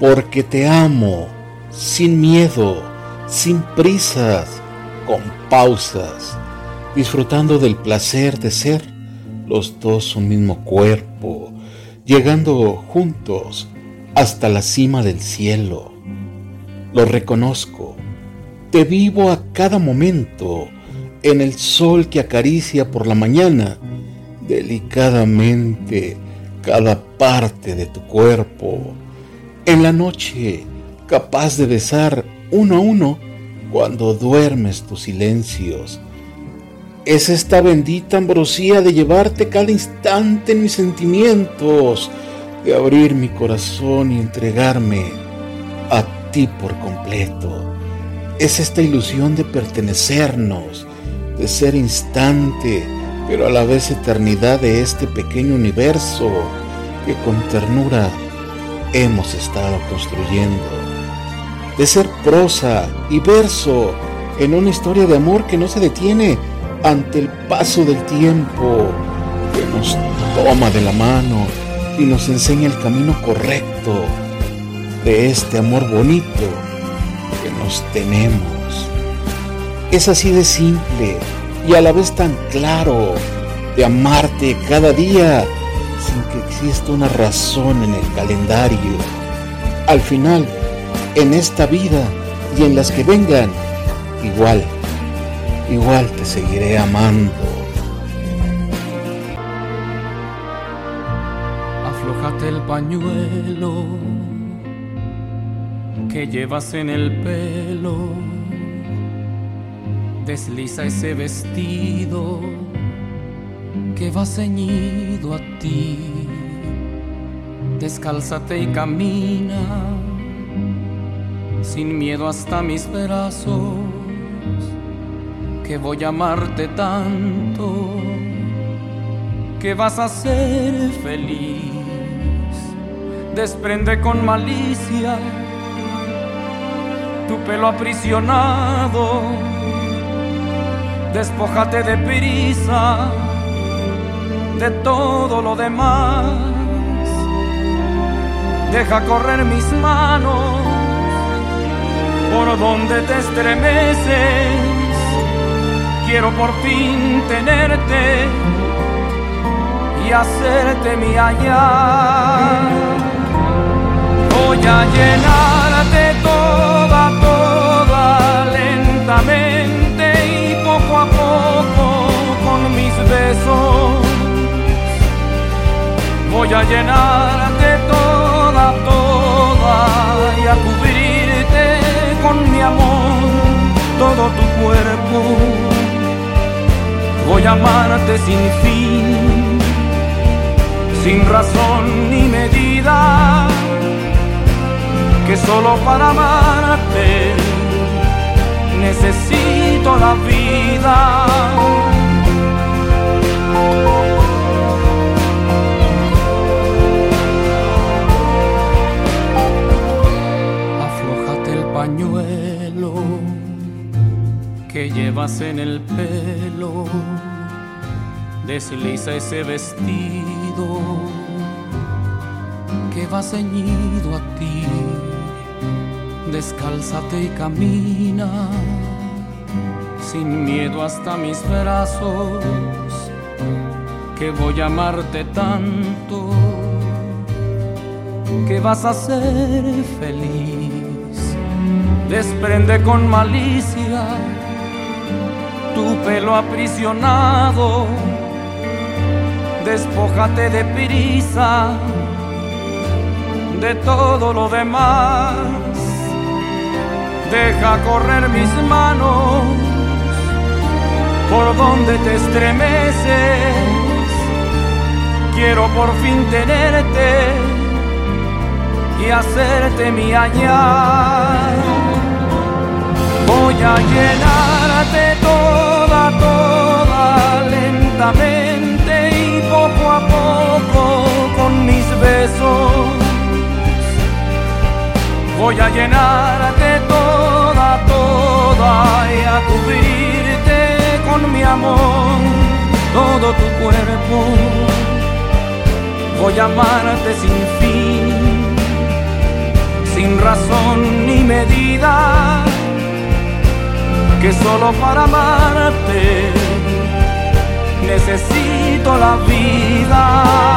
porque te amo, sin miedo, sin prisas, con pausas, disfrutando del placer de ser los dos un mismo cuerpo, llegando juntos hasta la cima del cielo. Lo reconozco, te vivo a cada momento en el sol que acaricia por la mañana delicadamente cada parte de tu cuerpo. En la noche, capaz de besar uno a uno cuando duermes tus silencios. Es esta bendita ambrosía de llevarte cada instante en mis sentimientos, de abrir mi corazón y entregarme a ti por completo. Es esta ilusión de pertenecernos, de ser instante, pero a la vez eternidad de este pequeño universo que con ternura hemos estado construyendo. De ser prosa y verso en una historia de amor que no se detiene ante el paso del tiempo, que nos toma de la mano y nos enseña el camino correcto de este amor bonito que nos tenemos. Es así de simple y a la vez tan claro de amarte cada día sin que exista una razón en el calendario. Al final, en esta vida y en las que vengan, igual, igual te seguiré amando. Aflójate el pañuelo que llevas en el pelo desliza ese vestido que va ceñido a ti. Descálzate y camina sin miedo hasta mis brazos, que voy a amarte tanto que vas a ser feliz. Desprende con malicia tu pelo aprisionado despójate de prisa de todo lo demás. Deja correr mis manos por donde te estremeces. Quiero por fin tenerte y hacerte mi allá. Voy a llenarte A llenarte toda, toda y a cubrirte con mi amor todo tu cuerpo. Voy a amarte sin fin, sin razón ni medida, que solo para amarte necesito la vida. Llevas en el pelo, desliza ese vestido que va ceñido a ti, descálzate y camina sin miedo hasta mis brazos, que voy a amarte tanto, que vas a ser feliz. Desprende con malicia tu pelo aprisionado, despójate de prisa de todo lo demás. Deja correr mis manos por donde te estremeces. Quiero por fin tenerte y hacerte mi allá. Voy a llenarte toda y poco a poco con mis besos. Voy a llenarte toda, toda y a cubrirte con mi amor todo tu cuerpo. Voy a amarte sin fin, razón ni medida, que solo para amarte necesito la vida.